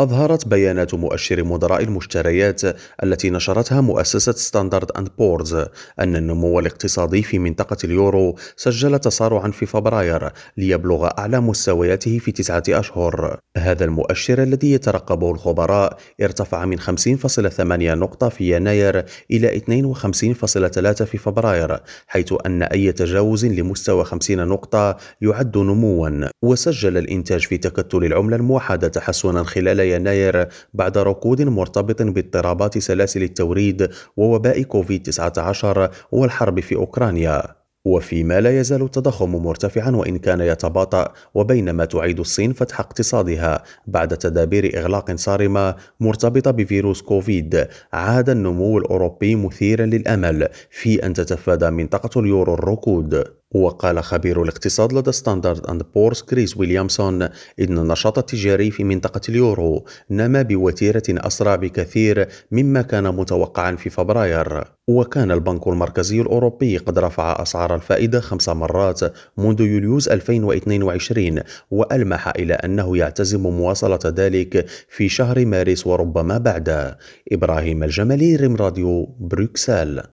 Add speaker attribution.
Speaker 1: أظهرت بيانات مؤشر مدراء المشتريات التي نشرتها مؤسسة ستاندرد أند بورز أن النمو الاقتصادي في منطقة اليورو سجل تسارعا في فبراير ليبلغ أعلى مستوياته في تسعة أشهر. هذا المؤشر الذي يترقبه الخبراء ارتفع من 50.8 نقطة في يناير إلى 52.3 في فبراير حيث أن أي تجاوز لمستوى 50 نقطة يعد نموا. وسجل الإنتاج في تكتل العملة الموحدة تحسنا خلال يناير بعد ركود مرتبط باضطرابات سلاسل التوريد ووباء كوفيد-19 والحرب في أوكرانيا. وفيما لا يزال التضخم مرتفعا وإن كان يتباطأ وبينما تعيد الصين فتح اقتصادها بعد تدابير إغلاق صارمة مرتبطة بفيروس كوفيد. عاد النمو الأوروبي مثيرا للأمل في أن تتفادى منطقة اليورو الركود. وقال خبير الاقتصاد لدى ستاندرد أند بورز كريس ويليامسون إن النشاط التجاري في منطقة اليورو نما بوتيرة أسرع بكثير مما كان متوقعا في فبراير. وكان البنك المركزي الأوروبي قد رفع أسعار الفائدة خمس مرات منذ يوليوز 2022 وألمح إلى أنه يعتزم مواصلة ذلك في شهر مارس وربما بعد. إبراهيم الجمالي ريم راديو بروكسل.